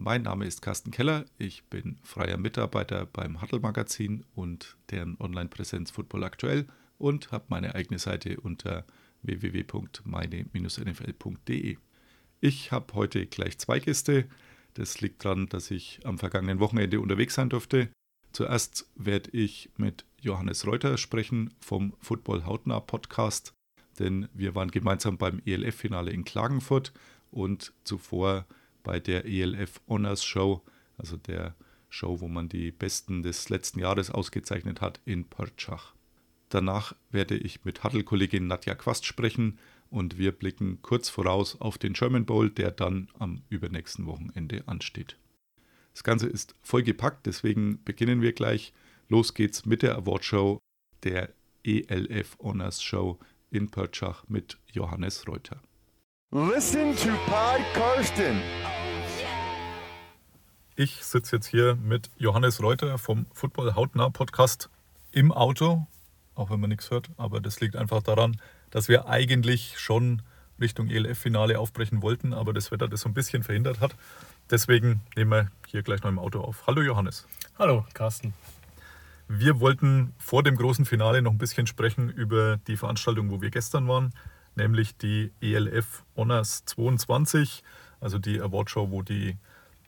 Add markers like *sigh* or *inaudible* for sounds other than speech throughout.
Mein Name ist Carsten Keller, ich bin freier Mitarbeiter beim Huddle Magazin und deren Online-Präsenz Football Aktuell und habe meine eigene Seite unter www.meine-nfl.de. Ich habe heute gleich zwei Gäste. Das liegt daran, dass ich am vergangenen Wochenende unterwegs sein durfte. Zuerst werde ich mit Johannes Reuter sprechen vom Football Hautnah Podcast, denn wir waren gemeinsam beim ELF-Finale in Klagenfurt und zuvor bei der ELF Honors Show, also der Show, wo man die Besten des letzten Jahres ausgezeichnet hat, in Pörtschach. Danach werde ich mit Huddle-Kollegin Nadja Quast sprechen und wir blicken kurz voraus auf den German Bowl, der dann am übernächsten Wochenende ansteht. Das Ganze ist vollgepackt, deswegen beginnen wir gleich. Los geht's mit der Awardshow der ELF Honors Show in Pörtschach mit Johannes Reuter. Listen to Pod Karsten. Ich sitze jetzt hier mit Johannes Reuter vom Football Hautnah Podcast im Auto, auch wenn man nichts hört, aber das liegt einfach daran, dass wir eigentlich schon Richtung ELF-Finale aufbrechen wollten, aber das Wetter das so ein bisschen verhindert hat. Deswegen nehmen wir hier gleich noch im Auto auf. Hallo Johannes. Hallo, Carsten. Wir wollten vor dem großen Finale noch ein bisschen sprechen über die Veranstaltung, wo wir gestern waren, nämlich die ELF Honors 22, also die Awardshow, wo die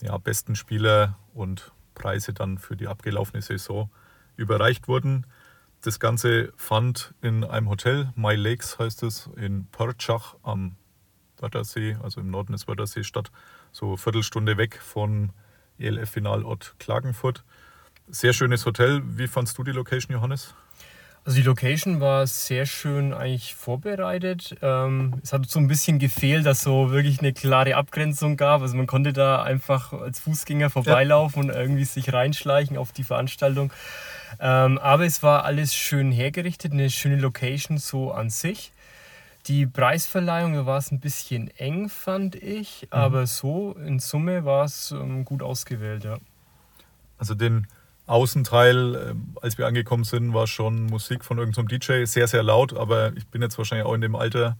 ja, besten Spieler und Preise dann für die abgelaufene Saison überreicht wurden. Das Ganze fand in einem Hotel, My Lakes heißt es, in Pörtschach am Wörthersee, also im Norden des Wörthersee statt, so eine Viertelstunde weg von ELF-Finalort Klagenfurt. Sehr schönes Hotel. Wie fandst du die Location, Johannes? Also die Location war sehr schön eigentlich vorbereitet. Ähm, es hat so ein bisschen gefehlt, dass so wirklich eine klare Abgrenzung gab. Also man konnte da einfach als Fußgänger vorbeilaufen ja. und irgendwie sich reinschleichen auf die Veranstaltung. Ähm, aber es war alles schön hergerichtet, eine schöne Location so an sich. Die Preisverleihung, da war es ein bisschen eng, fand ich. Mhm. Aber so in Summe war es ähm, gut ausgewählt, ja. Also den Außenteil, äh, als wir angekommen sind, war schon Musik von irgendeinem DJ, sehr, sehr laut, aber ich bin jetzt wahrscheinlich auch in dem Alter,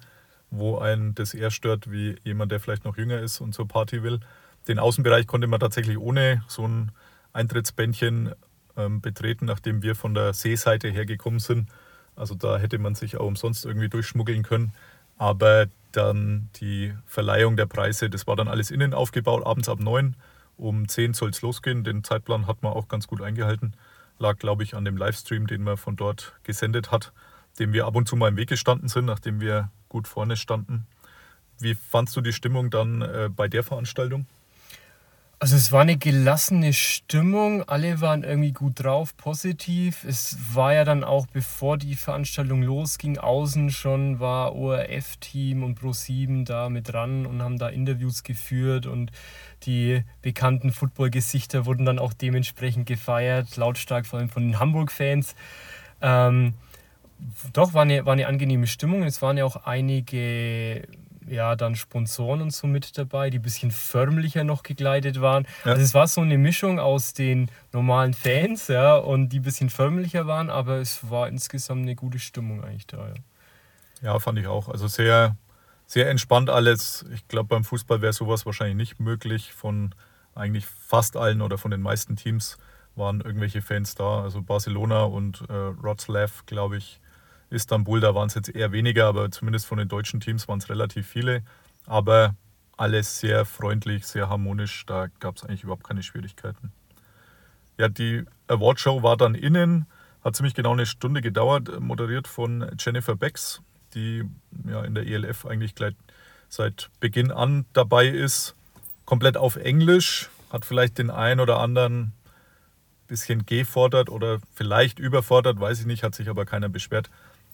wo einen das eher stört, wie jemand, der vielleicht noch jünger ist und zur Party will. Den Außenbereich konnte man tatsächlich ohne so ein Eintrittsbändchen ähm, betreten, nachdem wir von der Seeseite hergekommen sind. Also da hätte man sich auch umsonst irgendwie durchschmuggeln können. Aber dann die Verleihung der Preise, das war dann alles innen aufgebaut, abends ab neun um 10 soll es losgehen. Den Zeitplan hat man auch ganz gut eingehalten. Lag, glaube ich, an dem Livestream, den man von dort gesendet hat, dem wir ab und zu mal im Weg gestanden sind, nachdem wir gut vorne standen. Wie fandst du die Stimmung dann äh, bei der Veranstaltung? Also es war eine gelassene Stimmung, alle waren irgendwie gut drauf, positiv. Es war ja dann auch, bevor die Veranstaltung losging, außen schon war ORF-Team und Pro7 da mit dran und haben da Interviews geführt und die bekannten Football-Gesichter wurden dann auch dementsprechend gefeiert, lautstark vor allem von den Hamburg-Fans. Ähm, doch, war eine, war eine angenehme Stimmung. Es waren ja auch einige ja, dann Sponsoren und so mit dabei, die ein bisschen förmlicher noch gekleidet waren. Ja. Also es war so eine Mischung aus den normalen Fans, ja, und die ein bisschen förmlicher waren, aber es war insgesamt eine gute Stimmung eigentlich da, ja. Ja, fand ich auch. Also sehr, sehr entspannt alles. Ich glaube, beim Fußball wäre sowas wahrscheinlich nicht möglich. Von eigentlich fast allen oder von den meisten Teams waren irgendwelche Fans da. Also Barcelona und äh, Wroclaw, glaube ich, Istanbul, da waren es jetzt eher weniger, aber zumindest von den deutschen Teams waren es relativ viele. Aber alles sehr freundlich, sehr harmonisch, da gab es eigentlich überhaupt keine Schwierigkeiten. Ja, die Awardshow war dann innen, hat ziemlich genau eine Stunde gedauert, moderiert von Jennifer Becks, die ja in der ELF eigentlich gleich seit Beginn an dabei ist. Komplett auf Englisch, hat vielleicht den einen oder anderen bisschen gefordert oder vielleicht überfordert, weiß ich nicht, hat sich aber keiner beschwert.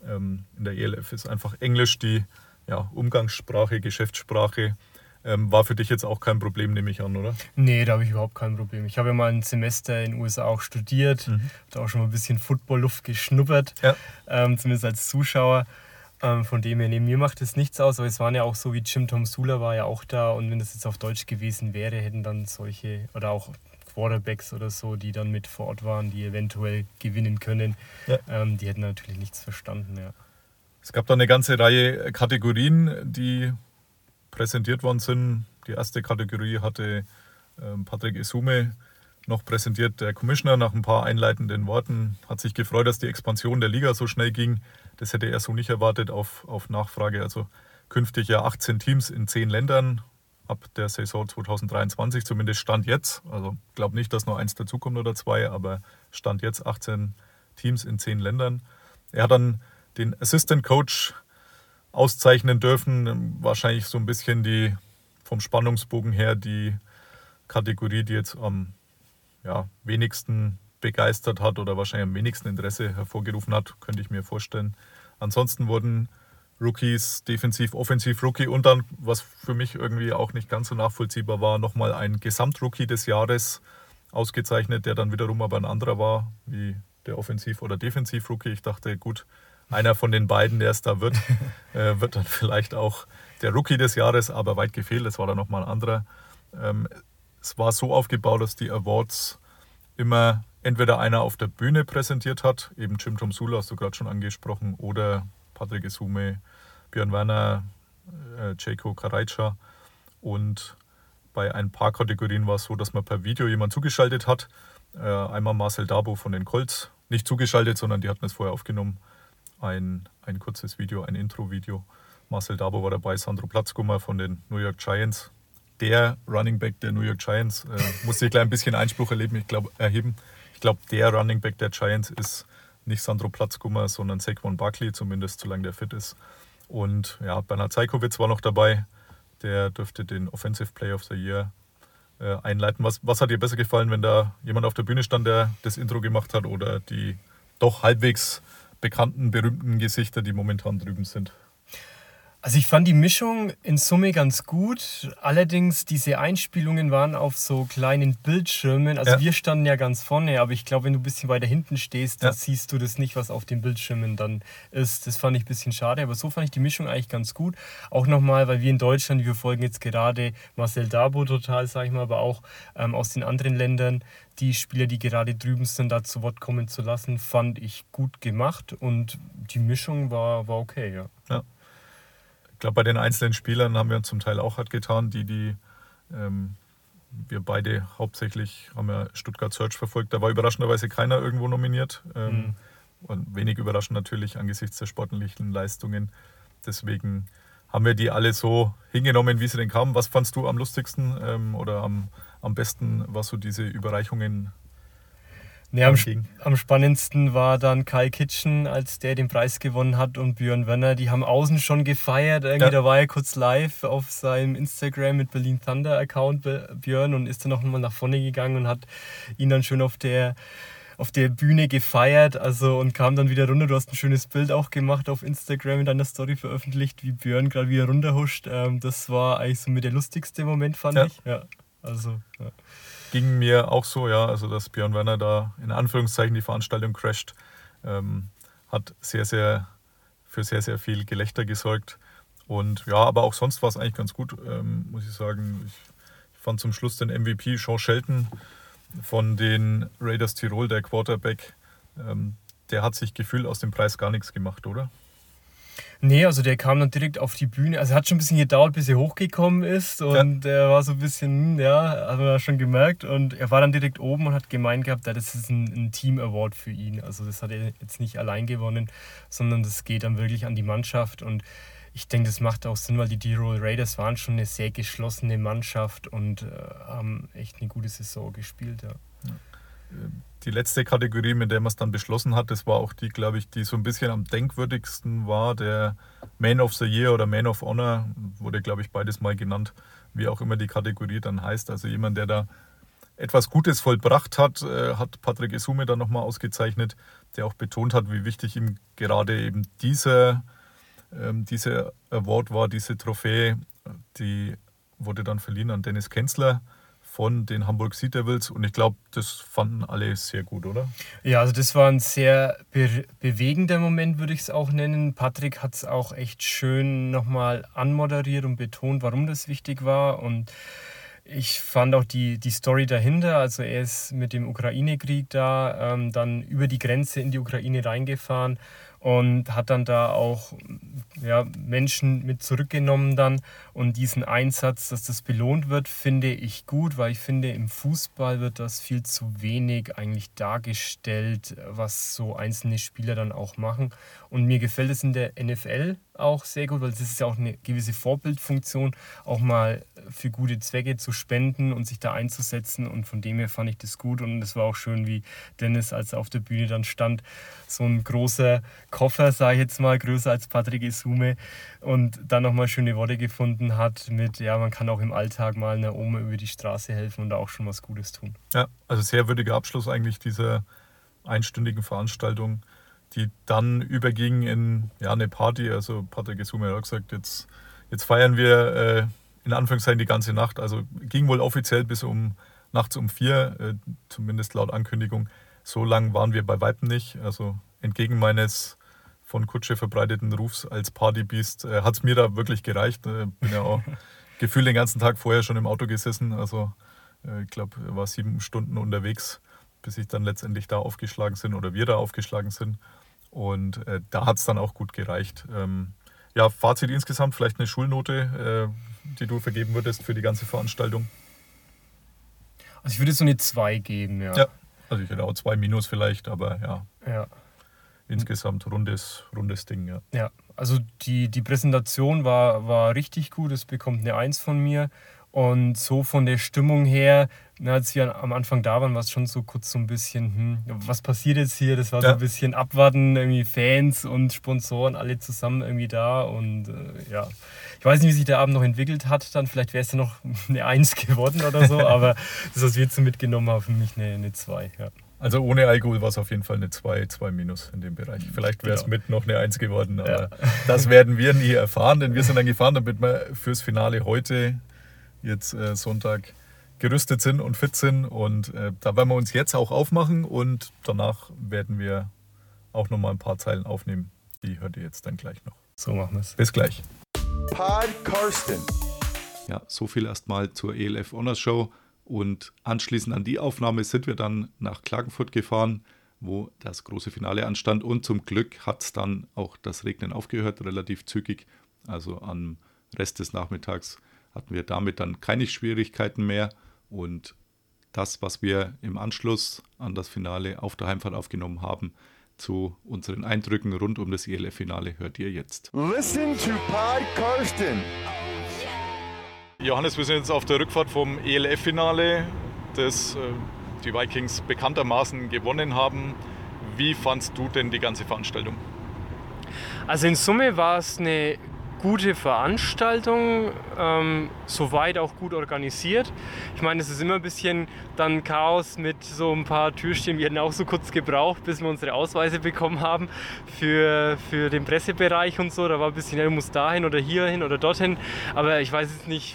Ähm, in der ELF ist einfach Englisch die ja, Umgangssprache, Geschäftssprache. Ähm, war für dich jetzt auch kein Problem, nehme ich an, oder? Nee, da habe ich überhaupt kein Problem. Ich habe ja mal ein Semester in den USA auch studiert, mhm. da auch schon mal ein bisschen Football-Luft geschnuppert, ja. ähm, zumindest als Zuschauer. Ähm, von dem her, neben mir macht es nichts aus, aber es waren ja auch so wie Jim Tom Sula war ja auch da und wenn das jetzt auf Deutsch gewesen wäre, hätten dann solche oder auch Quarterbacks oder so, die dann mit vor Ort waren, die eventuell gewinnen können, ja. ähm, die hätten natürlich nichts verstanden. Ja. Es gab da eine ganze Reihe Kategorien, die präsentiert worden sind. Die erste Kategorie hatte ähm, Patrick Isume noch präsentiert. Der Commissioner nach ein paar einleitenden Worten hat sich gefreut, dass die Expansion der Liga so schnell ging. Das hätte er so nicht erwartet auf, auf Nachfrage. Also künftig ja 18 Teams in 10 Ländern ab der Saison 2023, zumindest Stand jetzt. Also ich glaube nicht, dass noch eins dazukommt oder zwei, aber Stand jetzt 18 Teams in 10 Ländern. Er hat dann den Assistant Coach auszeichnen dürfen. Wahrscheinlich so ein bisschen die vom Spannungsbogen her die Kategorie, die jetzt am ja, wenigsten begeistert hat oder wahrscheinlich am wenigsten Interesse hervorgerufen hat, könnte ich mir vorstellen. Ansonsten wurden Rookies, Defensiv, Offensiv Rookie und dann, was für mich irgendwie auch nicht ganz so nachvollziehbar war, nochmal ein Gesamtrookie des Jahres ausgezeichnet, der dann wiederum aber ein anderer war, wie der Offensiv- oder Defensiv-Rookie. Ich dachte, gut, einer von den beiden, der es da wird, *laughs* äh, wird dann vielleicht auch der Rookie des Jahres, aber weit gefehlt, es war dann nochmal ein anderer. Ähm, es war so aufgebaut, dass die Awards immer entweder einer auf der Bühne präsentiert hat, eben Jim Tom Sula hast du gerade schon angesprochen, oder Patrick Isume, Björn Werner, äh, Jeko Karajca. Und bei ein paar Kategorien war es so, dass man per Video jemand zugeschaltet hat. Äh, einmal Marcel Dabo von den Colts, nicht zugeschaltet, sondern die hatten es vorher aufgenommen ein, ein kurzes Video, ein Intro-Video. Marcel Dabo war dabei, Sandro Platzgummer von den New York Giants. Der Running Back der New York Giants äh, musste ich gleich ein bisschen Einspruch erleben, ich glaub, erheben. Ich glaube, der Running Back der Giants ist nicht Sandro Platzgummer, sondern Saquon Buckley, zumindest solange der fit ist. Und ja, Bernhard Zeikowitz war noch dabei. Der dürfte den Offensive Play of the Year äh, einleiten. Was, was hat dir besser gefallen, wenn da jemand auf der Bühne stand, der das Intro gemacht hat oder die doch halbwegs bekannten, berühmten Gesichter, die momentan drüben sind. Also ich fand die Mischung in Summe ganz gut. Allerdings diese Einspielungen waren auf so kleinen Bildschirmen. Also ja. wir standen ja ganz vorne, aber ich glaube, wenn du ein bisschen weiter hinten stehst, ja. dann siehst du das nicht, was auf den Bildschirmen dann ist. Das fand ich ein bisschen schade, aber so fand ich die Mischung eigentlich ganz gut. Auch nochmal, weil wir in Deutschland, wir folgen jetzt gerade Marcel Dabo total, sag ich mal, aber auch ähm, aus den anderen Ländern die Spieler, die gerade drüben sind, da zu Wort kommen zu lassen, fand ich gut gemacht und die Mischung war, war okay, ja. ja. Ich glaube, bei den einzelnen Spielern haben wir uns zum Teil auch hart getan, die, die ähm, wir beide hauptsächlich haben ja Stuttgart Search verfolgt. Da war überraschenderweise keiner irgendwo nominiert. Ähm, mhm. Und wenig überraschend natürlich angesichts der sportlichen Leistungen. Deswegen haben wir die alle so hingenommen, wie sie denn kamen. Was fandst du am lustigsten ähm, oder am, am besten, was so diese Überreichungen Nee, am, am, spannendsten war dann Kai Kitchen, als der den Preis gewonnen hat und Björn Werner. Die haben außen schon gefeiert. Irgendwie, ja. Da war er kurz live auf seinem Instagram mit Berlin Thunder Account, Björn, und ist dann noch mal nach vorne gegangen und hat ihn dann schön auf der auf der Bühne gefeiert, also und kam dann wieder runter. Du hast ein schönes Bild auch gemacht auf Instagram in deiner Story veröffentlicht, wie Björn gerade wieder runterhuscht. Ähm, das war eigentlich so mit der lustigste Moment, fand ja. ich. Ja, also. Ja ging mir auch so, ja, also dass Björn Werner da in Anführungszeichen die Veranstaltung crasht, ähm, hat sehr, sehr für sehr, sehr viel Gelächter gesorgt. Und ja, aber auch sonst war es eigentlich ganz gut, ähm, muss ich sagen. Ich, ich, fand zum Schluss den MVP Sean Shelton von den Raiders Tirol, der Quarterback, ähm, der hat sich gefühlt aus dem Preis gar nichts gemacht, oder? Nee, also der kam dann direkt auf die Bühne. Also hat schon ein bisschen gedauert, bis er hochgekommen ist. Und ja. er war so ein bisschen, ja, haben wir schon gemerkt. Und er war dann direkt oben und hat gemeint gehabt, ja, das ist ein, ein Team-Award für ihn. Also das hat er jetzt nicht allein gewonnen, sondern das geht dann wirklich an die Mannschaft. Und ich denke, das macht auch Sinn, weil die D-Roll Raiders waren schon eine sehr geschlossene Mannschaft und äh, haben echt eine gute Saison gespielt. Ja. ja die letzte Kategorie, mit der man es dann beschlossen hat, das war auch die, glaube ich, die so ein bisschen am denkwürdigsten war. Der Man of the Year oder Man of Honor wurde, glaube ich, beides mal genannt, wie auch immer die Kategorie dann heißt. Also jemand, der da etwas Gutes vollbracht hat, äh, hat Patrick Esume dann nochmal ausgezeichnet, der auch betont hat, wie wichtig ihm gerade eben dieser, ähm, dieser Award war, diese Trophäe, die wurde dann verliehen an Dennis Kenzler von den Hamburg Sea Devils und ich glaube, das fanden alle sehr gut, oder? Ja, also das war ein sehr be bewegender Moment, würde ich es auch nennen. Patrick hat es auch echt schön nochmal anmoderiert und betont, warum das wichtig war und ich fand auch die, die Story dahinter, also er ist mit dem Ukraine-Krieg da, ähm, dann über die Grenze in die Ukraine reingefahren und hat dann da auch ja, Menschen mit zurückgenommen dann. Und diesen Einsatz, dass das belohnt wird, finde ich gut, weil ich finde, im Fußball wird das viel zu wenig eigentlich dargestellt, was so einzelne Spieler dann auch machen. Und mir gefällt es in der NFL auch sehr gut, weil das ist ja auch eine gewisse Vorbildfunktion, auch mal für gute Zwecke zu spenden und sich da einzusetzen. Und von dem her fand ich das gut. Und es war auch schön, wie Dennis, als er auf der Bühne dann stand, so ein großer Koffer, sage ich jetzt mal, größer als Patrick Isume und dann nochmal schöne Worte gefunden hat mit, ja, man kann auch im Alltag mal einer Oma über die Straße helfen und da auch schon was Gutes tun. Ja, also sehr würdiger Abschluss eigentlich dieser einstündigen Veranstaltung die dann überging in ja, eine Party. Also Patrick Gesume hat auch gesagt, jetzt, jetzt feiern wir äh, in Anführungszeichen die ganze Nacht. Also ging wohl offiziell bis um nachts um vier, äh, zumindest laut Ankündigung. So lang waren wir bei Weitem nicht. Also entgegen meines von Kutsche verbreiteten Rufs als Partybeast äh, hat es mir da wirklich gereicht. Äh, bin ja auch *laughs* gefühlt den ganzen Tag vorher schon im Auto gesessen. Also äh, ich glaube, war sieben Stunden unterwegs, bis ich dann letztendlich da aufgeschlagen sind oder wir da aufgeschlagen sind. Und äh, da hat es dann auch gut gereicht. Ähm, ja, Fazit insgesamt, vielleicht eine Schulnote, äh, die du vergeben würdest für die ganze Veranstaltung? Also ich würde so eine 2 geben, ja. Ja, also ich hätte auch 2 minus vielleicht, aber ja. Ja. Insgesamt rundes, rundes Ding, ja. Ja, also die, die Präsentation war, war richtig gut, es bekommt eine 1 von mir. Und so von der Stimmung her, na, als wir am Anfang da waren, war es schon so kurz so ein bisschen, hm, was passiert jetzt hier? Das war ja. so ein bisschen abwarten, irgendwie Fans und Sponsoren alle zusammen irgendwie da. Und äh, ja, ich weiß nicht, wie sich der Abend noch entwickelt hat. Dann vielleicht wäre es ja noch *laughs* eine Eins geworden oder so. *laughs* aber das, was wir jetzt so mitgenommen haben, für mich eine, eine Zwei. Ja. Also ohne Alkohol war es auf jeden Fall eine 2, 2 minus in dem Bereich. Vielleicht wäre es genau. mit noch eine 1 geworden, aber ja. *laughs* das werden wir nie erfahren, denn wir sind dann gefahren, damit wir fürs Finale heute jetzt äh, Sonntag gerüstet sind und fit sind. Und äh, da werden wir uns jetzt auch aufmachen und danach werden wir auch noch mal ein paar Zeilen aufnehmen. Die hört ihr jetzt dann gleich noch. So machen wir es. Bis gleich. Pod Karsten. Ja, so viel erstmal zur ELF Honors Show. Und anschließend an die Aufnahme sind wir dann nach Klagenfurt gefahren, wo das große Finale anstand. Und zum Glück hat es dann auch das Regnen aufgehört, relativ zügig. Also am Rest des Nachmittags hatten wir damit dann keine Schwierigkeiten mehr. Und das, was wir im Anschluss an das Finale auf der Heimfahrt aufgenommen haben, zu unseren Eindrücken rund um das ELF-Finale hört ihr jetzt. Listen to Pod Karsten. Johannes, wir sind jetzt auf der Rückfahrt vom ELF-Finale, das äh, die Vikings bekanntermaßen gewonnen haben. Wie fandst du denn die ganze Veranstaltung? Also in Summe war es eine gute Veranstaltung, ähm, soweit auch gut organisiert. Ich meine, es ist immer ein bisschen dann Chaos mit so ein paar Türstehen. Wir hätten auch so kurz gebraucht, bis wir unsere Ausweise bekommen haben für, für den Pressebereich und so. Da war ein bisschen, ja, du musst dahin oder hierhin oder dorthin. Aber ich weiß jetzt nicht,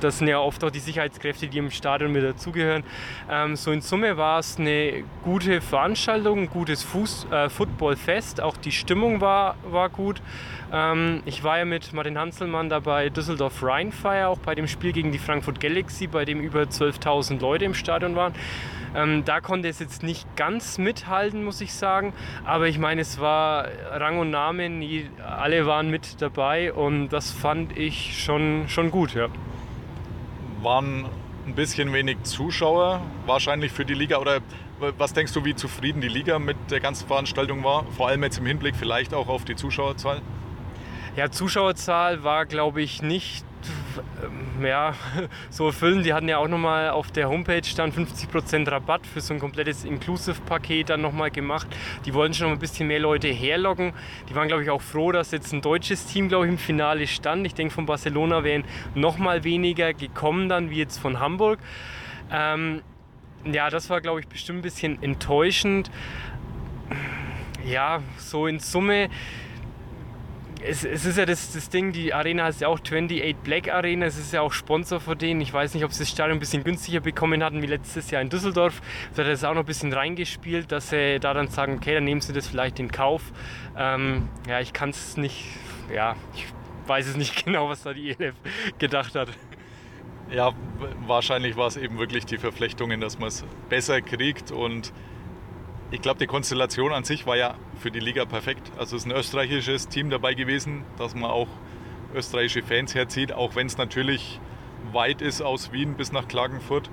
das sind ja oft auch die Sicherheitskräfte, die im Stadion mit dazugehören. Ähm, so in Summe war es eine gute Veranstaltung, ein gutes Fuß, äh, Footballfest. Auch die Stimmung war, war gut. Ähm, ich war ja mit Martin Hanselmann da bei Düsseldorf Rheinfire, auch bei dem Spiel gegen die Frankfurt Galaxy, bei dem über 12.000 Leute im Stadion waren. Ähm, da konnte es jetzt nicht ganz mithalten, muss ich sagen. Aber ich meine, es war Rang und Namen, alle waren mit dabei und das fand ich schon, schon gut. Ja waren ein bisschen wenig Zuschauer, wahrscheinlich für die Liga. Oder was denkst du, wie zufrieden die Liga mit der ganzen Veranstaltung war? Vor allem jetzt im Hinblick vielleicht auch auf die Zuschauerzahl? Ja, Zuschauerzahl war, glaube ich, nicht ja, *laughs* so erfüllen. Die hatten ja auch nochmal auf der Homepage dann 50% Rabatt für so ein komplettes Inclusive-Paket dann nochmal gemacht. Die wollten schon ein bisschen mehr Leute herlocken. Die waren, glaube ich, auch froh, dass jetzt ein deutsches Team, glaube ich, im Finale stand. Ich denke, von Barcelona wären nochmal weniger gekommen dann, wie jetzt von Hamburg. Ähm, ja, das war, glaube ich, bestimmt ein bisschen enttäuschend. Ja, so in Summe es, es ist ja das, das Ding, die Arena heißt ja auch 28 Black Arena, es ist ja auch Sponsor von denen. Ich weiß nicht, ob sie das Stadion ein bisschen günstiger bekommen hatten wie letztes Jahr in Düsseldorf. Da hat das auch noch ein bisschen reingespielt, dass sie da dann sagen, okay, dann nehmen sie das vielleicht in Kauf. Ähm, ja, ich kann es nicht, ja, ich weiß es nicht *laughs* genau, was da die ELF gedacht hat. Ja, wahrscheinlich war es eben wirklich die Verflechtungen, dass man es besser kriegt und ich glaube, die Konstellation an sich war ja für die Liga perfekt. Also es ist ein österreichisches Team dabei gewesen, dass man auch österreichische Fans herzieht, auch wenn es natürlich weit ist aus Wien bis nach Klagenfurt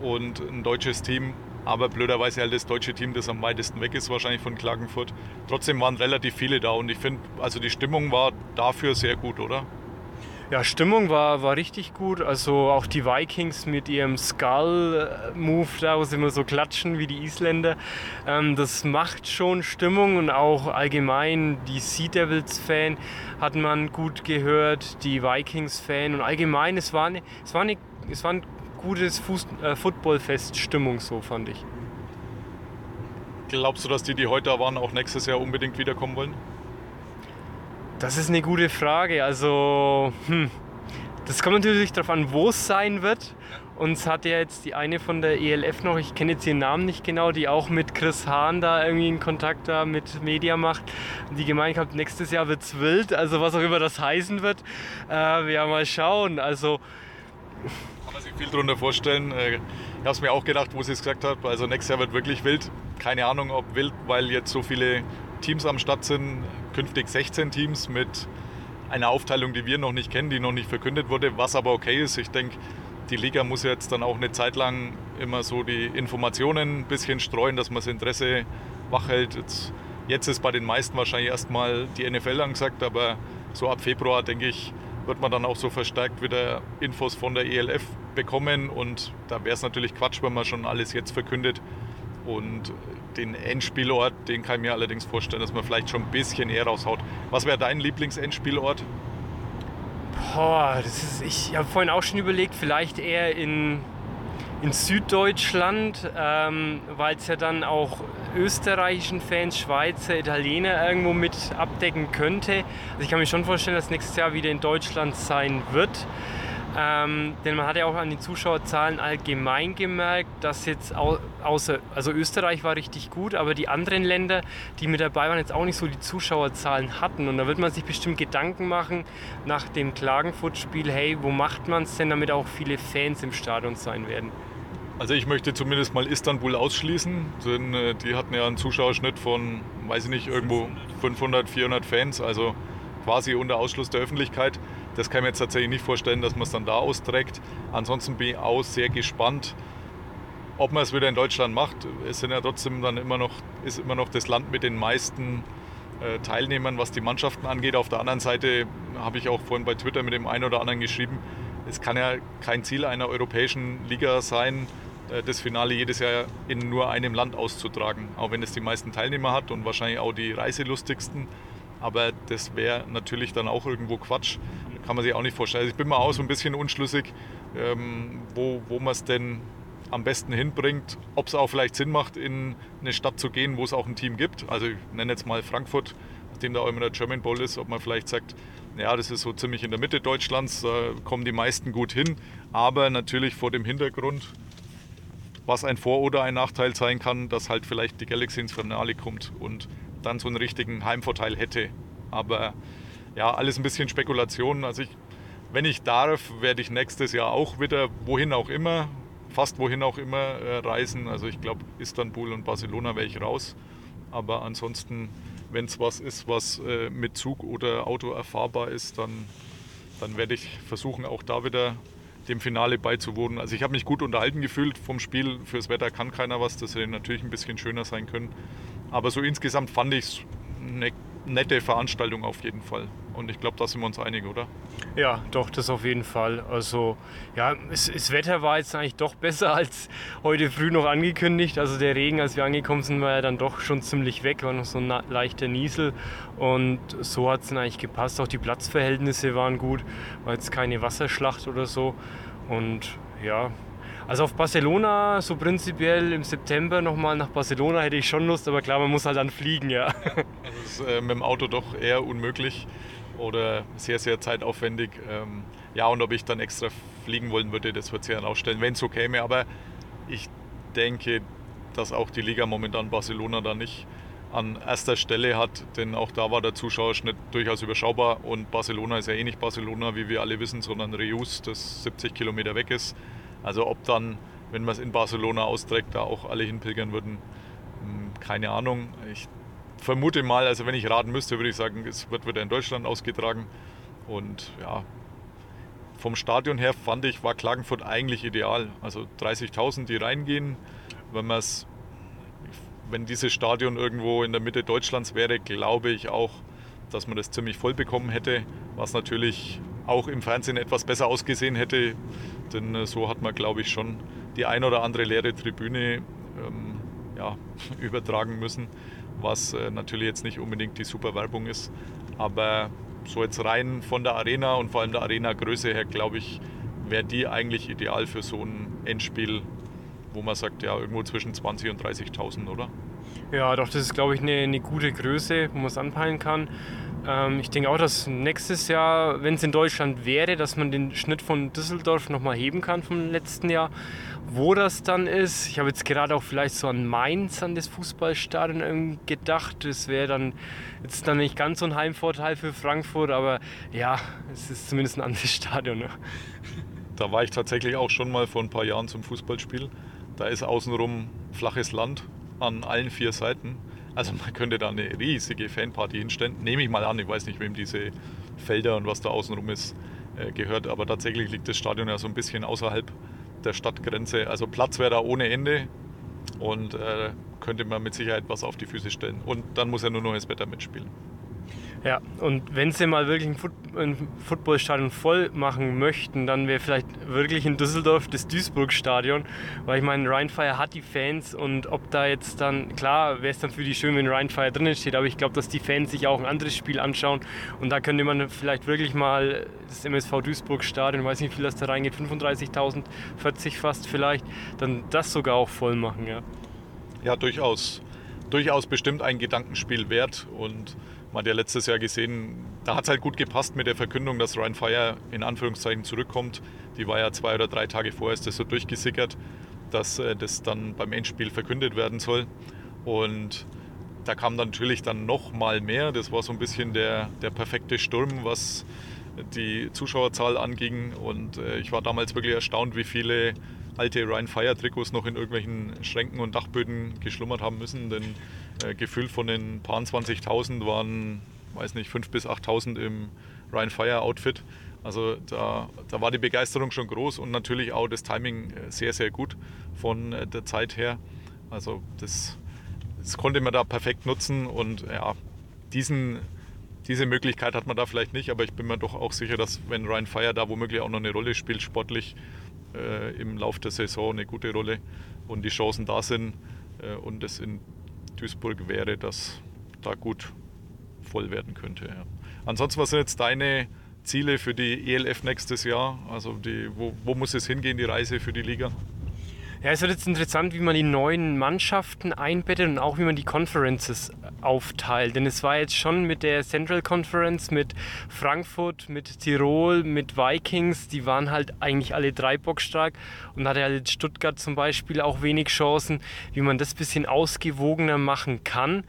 und ein deutsches Team, aber blöderweise halt das deutsche Team, das am weitesten weg ist wahrscheinlich von Klagenfurt. Trotzdem waren relativ viele da und ich finde, also die Stimmung war dafür sehr gut, oder? Ja, Stimmung war, war richtig gut. Also auch die Vikings mit ihrem Skull-Move, da wo sie immer so klatschen wie die Isländer. Ähm, das macht schon Stimmung und auch allgemein die Sea Devils-Fan hat man gut gehört, die Vikings-Fan und allgemein, es war, eine, es war, eine, es war ein gutes Fuß, äh, Footballfest-Stimmung, so fand ich. Glaubst du, dass die, die heute da waren, auch nächstes Jahr unbedingt wiederkommen wollen? Das ist eine gute Frage. Also, hm, das kommt natürlich darauf an, wo es sein wird. Uns hat ja jetzt die eine von der ELF noch, ich kenne jetzt ihren Namen nicht genau, die auch mit Chris Hahn da irgendwie in Kontakt da mit Media macht. Die gemeint hat, nächstes Jahr wird es wild, also was auch immer das heißen wird. Äh, ja, mal schauen. Also. Kann man sich viel darunter vorstellen. Äh, ich habe es mir auch gedacht, wo sie es gesagt hat. Also nächstes Jahr wird wirklich wild. Keine Ahnung, ob wild, weil jetzt so viele Teams am Start sind, künftig 16 Teams mit einer Aufteilung, die wir noch nicht kennen, die noch nicht verkündet wurde, was aber okay ist. Ich denke, die Liga muss jetzt dann auch eine Zeit lang immer so die Informationen ein bisschen streuen, dass man das Interesse wach hält. Jetzt, jetzt ist bei den meisten wahrscheinlich erstmal die NFL angesagt, aber so ab Februar, denke ich, wird man dann auch so verstärkt wieder Infos von der ELF bekommen und da wäre es natürlich Quatsch, wenn man schon alles jetzt verkündet. Und den Endspielort, den kann ich mir allerdings vorstellen, dass man vielleicht schon ein bisschen eher raushaut. Was wäre dein Lieblingsendspielort? Boah, das ist, ich habe vorhin auch schon überlegt, vielleicht eher in, in Süddeutschland, ähm, weil es ja dann auch österreichischen Fans, Schweizer, Italiener irgendwo mit abdecken könnte. Also ich kann mir schon vorstellen, dass nächstes Jahr wieder in Deutschland sein wird. Ähm, denn man hat ja auch an den Zuschauerzahlen allgemein gemerkt, dass jetzt au außer, also Österreich war richtig gut, aber die anderen Länder, die mit dabei waren, jetzt auch nicht so die Zuschauerzahlen hatten. Und da wird man sich bestimmt Gedanken machen nach dem Klagenfurt-Spiel, hey, wo macht man es denn, damit auch viele Fans im Stadion sein werden? Also ich möchte zumindest mal Istanbul ausschließen, denn äh, die hatten ja einen Zuschauerschnitt von, weiß ich nicht, irgendwo 500, 400 Fans, also quasi unter Ausschluss der Öffentlichkeit. Das kann ich mir jetzt tatsächlich nicht vorstellen, dass man es dann da austrägt. Ansonsten bin ich auch sehr gespannt, ob man es wieder in Deutschland macht. Es sind ja trotzdem dann immer noch, ist immer noch das Land mit den meisten äh, Teilnehmern, was die Mannschaften angeht. Auf der anderen Seite habe ich auch vorhin bei Twitter mit dem einen oder anderen geschrieben, es kann ja kein Ziel einer europäischen Liga sein, äh, das Finale jedes Jahr in nur einem Land auszutragen. Auch wenn es die meisten Teilnehmer hat und wahrscheinlich auch die reiselustigsten. Aber das wäre natürlich dann auch irgendwo Quatsch. Kann man sich auch nicht vorstellen. Also ich bin mir auch so ein bisschen unschlüssig, ähm, wo, wo man es denn am besten hinbringt. Ob es auch vielleicht Sinn macht, in eine Stadt zu gehen, wo es auch ein Team gibt. Also ich nenne jetzt mal Frankfurt, nachdem da auch immer der German Bowl ist, ob man vielleicht sagt, ja, das ist so ziemlich in der Mitte Deutschlands, da kommen die meisten gut hin. Aber natürlich vor dem Hintergrund, was ein Vor- oder ein Nachteil sein kann, dass halt vielleicht die Galaxy ins Finale kommt und dann so einen richtigen Heimvorteil hätte. Aber ja, alles ein bisschen Spekulation. Also ich, wenn ich darf, werde ich nächstes Jahr auch wieder, wohin auch immer, fast wohin auch immer äh, reisen. Also ich glaube, Istanbul und Barcelona wäre ich raus. Aber ansonsten, wenn es was ist, was äh, mit Zug oder Auto erfahrbar ist, dann, dann werde ich versuchen, auch da wieder dem Finale beizuwohnen. Also ich habe mich gut unterhalten gefühlt vom Spiel. Fürs Wetter kann keiner was. Das hätte natürlich ein bisschen schöner sein können. Aber so insgesamt fand ich es eine nette Veranstaltung auf jeden Fall. Und ich glaube, da sind wir uns einig, oder? Ja, doch, das auf jeden Fall. Also, ja, es, das Wetter war jetzt eigentlich doch besser als heute früh noch angekündigt. Also, der Regen, als wir angekommen sind, war ja dann doch schon ziemlich weg, war noch so ein leichter Niesel. Und so hat es dann eigentlich gepasst. Auch die Platzverhältnisse waren gut, war jetzt keine Wasserschlacht oder so. Und ja, also auf Barcelona, so prinzipiell im September nochmal nach Barcelona hätte ich schon Lust, aber klar, man muss halt dann fliegen, ja. Also ist äh, mit dem Auto doch eher unmöglich. oder sehr, sehr zeitaufwendig. Ähm, ja, und ob ich dann extra fliegen wollen würde, das wird sich dann ausstellen, wenn es so käme. Aber ich denke, dass auch die Liga momentan Barcelona da nicht an erster Stelle hat, denn auch da war der Zuschauerschnitt durchaus überschaubar und Barcelona ist ja eh nicht Barcelona, wie wir alle wissen, sondern Reus, das 70 Kilometer weg ist. Also ob dann, wenn man es in Barcelona austrägt, da auch alle hinpilgern würden, hm, keine Ahnung. Ich vermute mal, also wenn ich raten müsste, würde ich sagen, es wird wieder in Deutschland ausgetragen. Und ja, vom Stadion her fand ich, war Klagenfurt eigentlich ideal. Also 30.000, die reingehen. Wenn man es, wenn dieses Stadion irgendwo in der Mitte Deutschlands wäre, glaube ich auch, dass man das ziemlich voll bekommen hätte, was natürlich auch im Fernsehen etwas besser ausgesehen hätte. Denn äh, so hat man, glaube ich, schon die ein oder andere leere Tribüne ähm, ja, *laughs* übertragen müssen was äh, natürlich jetzt nicht unbedingt die super Werbung ist. Aber so jetzt rein von der Arena und vor allem der Arena-Größe her, glaube ich, wäre die eigentlich ideal für so ein Endspiel, wo man sagt, ja, irgendwo zwischen 20.000 und 30.000, oder? Ja, doch, das ist, glaube ich, eine, eine gute Größe, wo man es anpeilen kann. Ähm, ich denke auch, dass nächstes Jahr, wenn es in Deutschland wäre, dass man den Schnitt von Düsseldorf nochmal heben kann vom letzten Jahr. Wo das dann ist, ich habe jetzt gerade auch vielleicht so an Mainz, an das Fußballstadion gedacht. Das wäre dann jetzt dann nicht ganz so ein Heimvorteil für Frankfurt, aber ja, es ist zumindest ein anderes *laughs* Stadion. Ne? Da war ich tatsächlich auch schon mal vor ein paar Jahren zum Fußballspiel. Da ist außenrum flaches Land an allen vier Seiten. Also man könnte da eine riesige Fanparty hinstellen. Nehme ich mal an, ich weiß nicht, wem diese Felder und was da außenrum ist, äh, gehört. Aber tatsächlich liegt das Stadion ja so ein bisschen außerhalb der Stadtgrenze. Also Platz wäre da ohne Ende und äh, könnte man mit Sicherheit was auf die Füße stellen. Und dann muss ja nur noch das Wetter mitspielen. Ja, und wenn sie mal wirklich ein, Footballstadion voll machen möchten, dann wäre vielleicht wirklich in Düsseldorf das Duisburg-Stadion, weil ich meine, Rheinfire hat die Fans und ob da jetzt dann, klar, wäre es dann für die schön, wenn Rheinfire drinnen steht, aber ich glaube, dass die Fans sich auch ein anderes Spiel anschauen und da könnte man vielleicht wirklich mal das MSV Duisburg-Stadion, weiß nicht, wie viel das da reingeht, 35.000, 40 fast vielleicht, dann das sogar auch voll machen, ja. Ja, durchaus. Durchaus bestimmt ein Gedankenspiel wert und man hat ja letztes Jahr gesehen, da hat es halt gut gepasst mit der Verkündung, dass Ryan Fire in Anführungszeichen zurückkommt. Die war ja zwei oder drei Tage vorher, ist das so durchgesickert, dass äh, das dann beim Endspiel verkündet werden soll. Und da kam dann natürlich dann noch mal mehr. Das war so ein bisschen der, der perfekte Sturm, was die Zuschauerzahl anging. Und äh, ich war damals wirklich erstaunt, wie viele alte Ryan Fire Trikots noch in irgendwelchen Schränken und Dachböden geschlummert haben müssen. Denn äh, gefühlt von den paar 20.000 waren, weiß nicht, 5.000 bis 8.000 im Ryan Fire Outfit. Also da, da war die Begeisterung schon groß und natürlich auch das Timing äh, sehr, sehr gut von äh, der Zeit her. Also das, das konnte man da perfekt nutzen und ja, diesen, diese Möglichkeit hat man da vielleicht nicht, aber ich bin mir doch auch sicher, dass wenn Ryan Fire da womöglich auch noch eine Rolle spielt, sportlich äh, im Laufe der Saison eine gute Rolle und die Chancen da sind äh, und es in Duisburg wäre, dass da gut voll werden könnte. Ja. Ansonsten, was sind jetzt deine Ziele für die ELF nächstes Jahr? Also die, wo, wo muss es hingehen, die Reise für die Liga? Ja, es wird jetzt interessant, wie man die neuen Mannschaften einbettet und auch wie man die Conferences aufteilt. Denn es war jetzt schon mit der Central Conference, mit Frankfurt, mit Tirol, mit Vikings, die waren halt eigentlich alle drei bockstark und hatte halt Stuttgart zum Beispiel auch wenig Chancen, wie man das bisschen ausgewogener machen kann.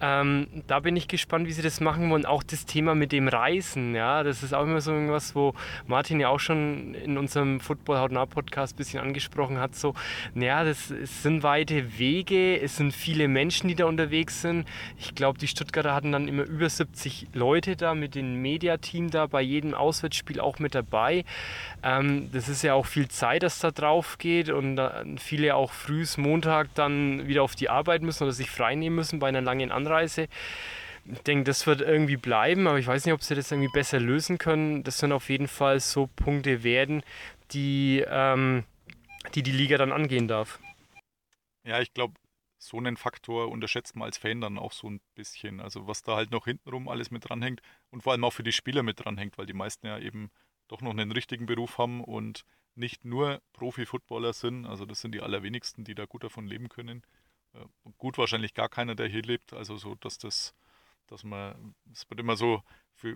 Ähm, da bin ich gespannt, wie sie das machen wollen. Auch das Thema mit dem Reisen, ja, das ist auch immer so irgendwas, wo Martin ja auch schon in unserem Football Hautnah Podcast ein bisschen angesprochen hat. So, naja, das es sind weite Wege, es sind viele Menschen, die da unterwegs sind. Ich glaube, die Stuttgarter hatten dann immer über 70 Leute da mit dem Mediateam da bei jedem Auswärtsspiel auch mit dabei. Ähm, das ist ja auch viel Zeit, das da drauf geht und viele auch frühs Montag dann wieder auf die Arbeit müssen oder sich freinehmen müssen bei einer langen Anreise. Anreise. Ich denke, das wird irgendwie bleiben, aber ich weiß nicht, ob sie das irgendwie besser lösen können. Das sind auf jeden Fall so Punkte werden, die ähm, die, die Liga dann angehen darf. Ja, ich glaube, so einen Faktor unterschätzt man als Fan dann auch so ein bisschen. Also was da halt noch hintenrum alles mit dranhängt und vor allem auch für die Spieler mit dranhängt, weil die meisten ja eben doch noch einen richtigen Beruf haben und nicht nur Profi-Footballer sind. Also das sind die allerwenigsten, die da gut davon leben können. Äh, gut, wahrscheinlich gar keiner, der hier lebt. Also so, dass das, dass man, es wird immer so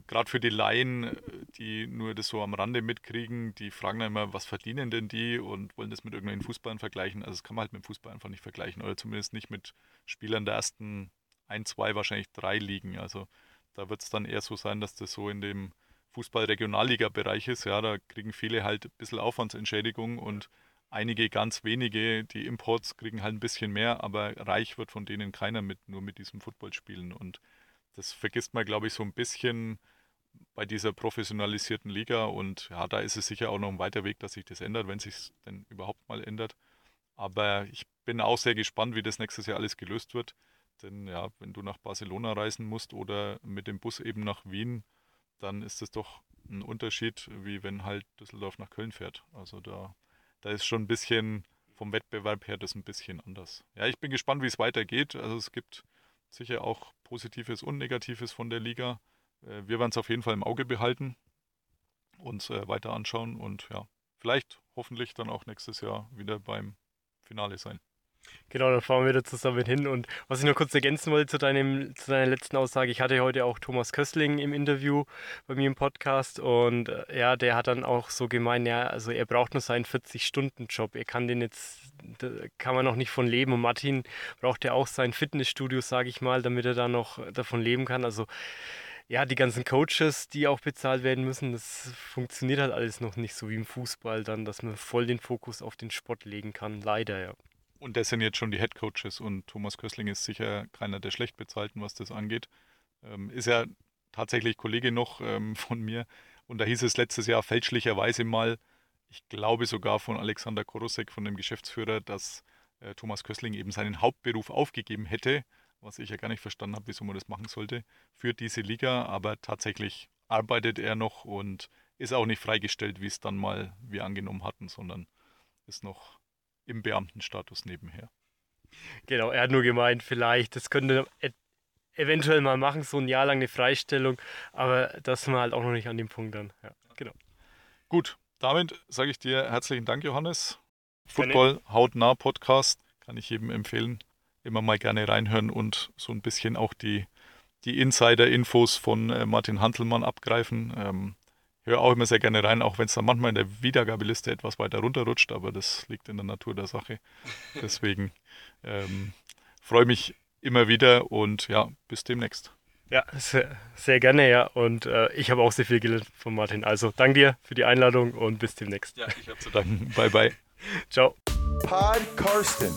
gerade für die Laien, äh, die nur das so am Rande mitkriegen, die fragen dann immer, was verdienen denn die und wollen das mit irgendwelchen Fußballern vergleichen. Also das kann man halt mit Fußball einfach nicht vergleichen oder zumindest nicht mit Spielern der ersten ein, zwei, wahrscheinlich drei Ligen. Also da wird es dann eher so sein, dass das so in dem Fußball-Regionalliga-Bereich ist. Ja, da kriegen viele halt ein bisschen Aufwandsentschädigung und einige ganz wenige, die Imports kriegen halt ein bisschen mehr, aber reich wird von denen keiner mit, nur mit diesem Footballspielen. Und das vergisst man, glaube ich, so ein bisschen bei dieser professionalisierten Liga. Und ja, da ist es sicher auch noch ein weiter Weg, dass sich das ändert, wenn sich es denn überhaupt mal ändert. Aber ich bin auch sehr gespannt, wie das nächstes Jahr alles gelöst wird. Denn ja, wenn du nach Barcelona reisen musst oder mit dem Bus eben nach Wien, dann ist das doch ein Unterschied, wie wenn halt Düsseldorf nach Köln fährt. Also da, da ist schon ein bisschen vom Wettbewerb her das ein bisschen anders. Ja, ich bin gespannt, wie es weitergeht. Also es gibt sicher auch Positives und Negatives von der Liga. Äh, wir werden es auf jeden Fall im Auge behalten, uns äh, weiter anschauen und ja, vielleicht hoffentlich dann auch nächstes Jahr wieder beim Finale sein. Genau, dann fahren wir da zusammen hin. Und was ich noch kurz ergänzen wollte zu, deinem, zu deiner letzten Aussage, ich hatte heute auch Thomas Köstling im Interview bei mir im Podcast und äh, ja, der hat dann auch so gemeint, ja, also er braucht nur seinen 40-Stunden-Job. Er kann den jetzt, kann man noch nicht von leben. Und Martin braucht ja auch sein Fitnessstudio, sage ich mal, damit er da noch davon leben kann. Also ja, die ganzen Coaches, die auch bezahlt werden müssen, das funktioniert halt alles noch nicht so wie im Fußball dann, dass man voll den Fokus auf den Sport legen kann. Leider, ja. Und das sind jetzt schon die Head Coaches und Thomas Kössling ist sicher keiner der schlecht bezahlten, was das angeht. Ähm, ist ja tatsächlich Kollege noch ähm, *laughs* von mir. Und da hieß es letztes Jahr fälschlicherweise mal, ich glaube sogar von Alexander Korosek, von dem Geschäftsführer, dass äh, Thomas Kössling eben seinen Hauptberuf aufgegeben hätte, was ich ja gar nicht verstanden habe, wieso man das machen sollte, für diese Liga. Aber tatsächlich arbeitet er noch und ist auch nicht freigestellt, wie es dann mal wir angenommen hatten, sondern ist noch im Beamtenstatus nebenher. Genau, er hat nur gemeint, vielleicht, das könnte e eventuell mal machen, so ein Jahr lang eine Freistellung, aber das sind wir halt auch noch nicht an dem Punkt dann. Ja, genau. Gut, damit sage ich dir herzlichen Dank, Johannes. Football hautnah Podcast kann ich jedem empfehlen. Immer mal gerne reinhören und so ein bisschen auch die, die Insider-Infos von äh, Martin Hantelmann abgreifen. Ähm, höre auch immer sehr gerne rein, auch wenn es dann manchmal in der Wiedergabeliste etwas weiter runterrutscht, aber das liegt in der Natur der Sache. *laughs* Deswegen ähm, freue mich immer wieder und ja, bis demnächst. Ja, sehr, sehr gerne, ja. Und äh, ich habe auch sehr viel gelernt von Martin. Also danke dir für die Einladung und bis demnächst. Ja, ich habe zu danken. bye, bye. *laughs* Ciao. Pod Karsten.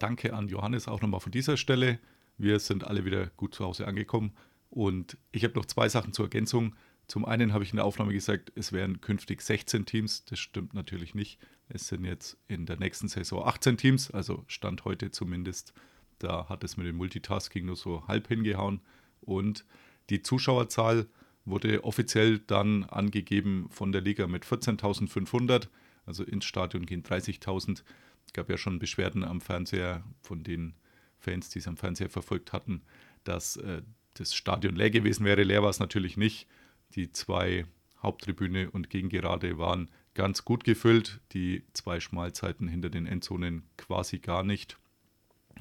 Danke an Johannes auch nochmal von dieser Stelle. Wir sind alle wieder gut zu Hause angekommen. Und ich habe noch zwei Sachen zur Ergänzung. Zum einen habe ich in der Aufnahme gesagt, es wären künftig 16 Teams. Das stimmt natürlich nicht. Es sind jetzt in der nächsten Saison 18 Teams, also Stand heute zumindest. Da hat es mit dem Multitasking nur so halb hingehauen. Und die Zuschauerzahl wurde offiziell dann angegeben von der Liga mit 14.500. Also ins Stadion gehen 30.000. Es gab ja schon Beschwerden am Fernseher von den Fans, die es am Fernseher verfolgt hatten, dass äh, das Stadion leer gewesen wäre. Leer war es natürlich nicht. Die zwei Haupttribüne und Gegengerade waren ganz gut gefüllt. Die zwei Schmalzeiten hinter den Endzonen quasi gar nicht.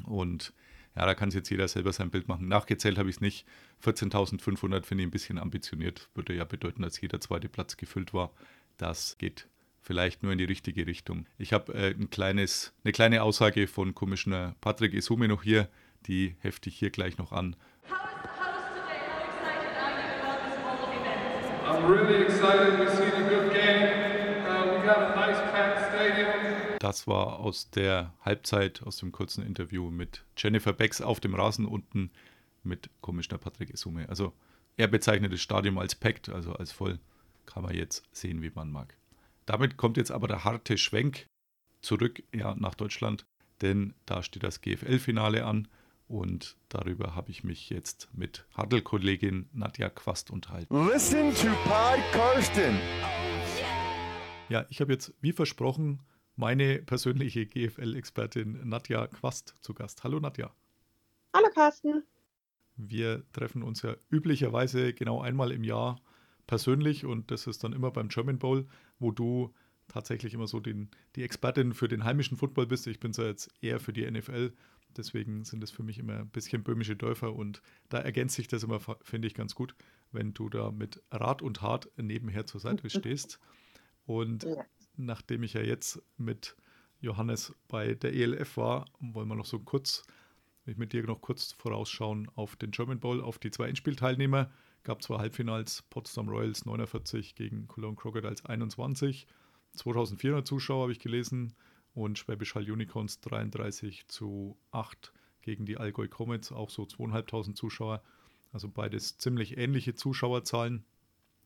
Und ja, da kann sich jetzt jeder selber sein Bild machen. Nachgezählt habe ich es nicht. 14.500 finde ich ein bisschen ambitioniert. Würde ja bedeuten, dass jeder zweite Platz gefüllt war. Das geht vielleicht nur in die richtige Richtung. Ich habe äh, ein kleines, eine kleine Aussage von Commissioner Patrick Isume noch hier. Die hefte ich hier gleich noch an. I'm Das war aus der Halbzeit, aus dem kurzen Interview mit Jennifer Becks auf dem Rasen unten mit Commissioner Patrick Isume. Also er bezeichnet das Stadion als packed, also als voll. Kann man jetzt sehen, wie man mag. Damit kommt jetzt aber der harte Schwenk zurück ja, nach Deutschland, denn da steht das GFL-Finale an und darüber habe ich mich jetzt mit Hadel-Kollegin Nadja Quast unterhalten. Listen to Pod Karsten. Ja, ich habe jetzt, wie versprochen, meine persönliche GFL-Expertin Nadja Quast zu Gast. Hallo Nadja. Hallo Carsten. Wir treffen uns ja üblicherweise genau einmal im Jahr persönlich und das ist dann immer beim German Bowl, wo du tatsächlich immer so den, die Expertin für den heimischen Football bist. Ich bin so jetzt eher für die NFL Deswegen sind es für mich immer ein bisschen böhmische Dörfer und da ergänzt sich das immer, finde ich, ganz gut, wenn du da mit Rat und Hart nebenher zur Seite *laughs* stehst. Und Ja. nachdem ich ja jetzt mit Johannes bei der ELF war, wollen wir noch so kurz, ich mit dir noch kurz vorausschauen auf den German Bowl, auf die zwei Endspielteilnehmer. Gab zwei Halbfinals, Potsdam Royals 49 gegen Cologne Crocodiles 21. 2400 Zuschauer habe ich gelesen und Schwäbisch Hall Unicorns 33 zu 8 gegen die Allgäu Comets, auch so 2500 Zuschauer. Also beides ziemlich ähnliche Zuschauerzahlen.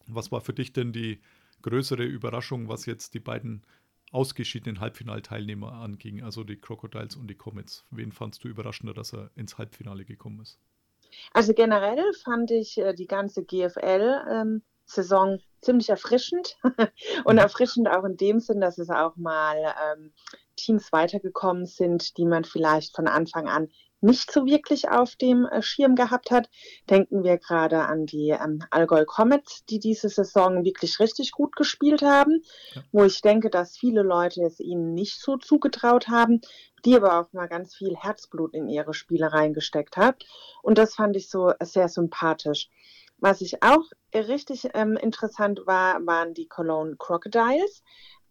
Was war für dich denn die größere Überraschung, was jetzt die beiden ausgeschiedenen Halbfinalteilnehmer anging, also die Crocodiles und die Comets? Wen fandst du überraschender, dass er ins Halbfinale gekommen ist? Also generell fand ich äh, die ganze GFL-Saison ziemlich erfrischend *laughs* und erfrischend auch in dem Sinn, dass es auch mal ähm, Teams weitergekommen sind, die man vielleicht von Anfang an nicht so wirklich auf dem äh, Schirm gehabt hat. Denken wir gerade an die ähm, Allgäu Comets, die diese Saison wirklich richtig gut gespielt haben, Ja. wo ich denke, dass viele Leute es ihnen nicht so zugetraut haben, die aber auch mal ganz viel Herzblut in ihre Spiele reingesteckt hat. Und das fand ich so sehr sympathisch. Was ich auch richtig ähm, interessant war, waren die Cologne Crocodiles.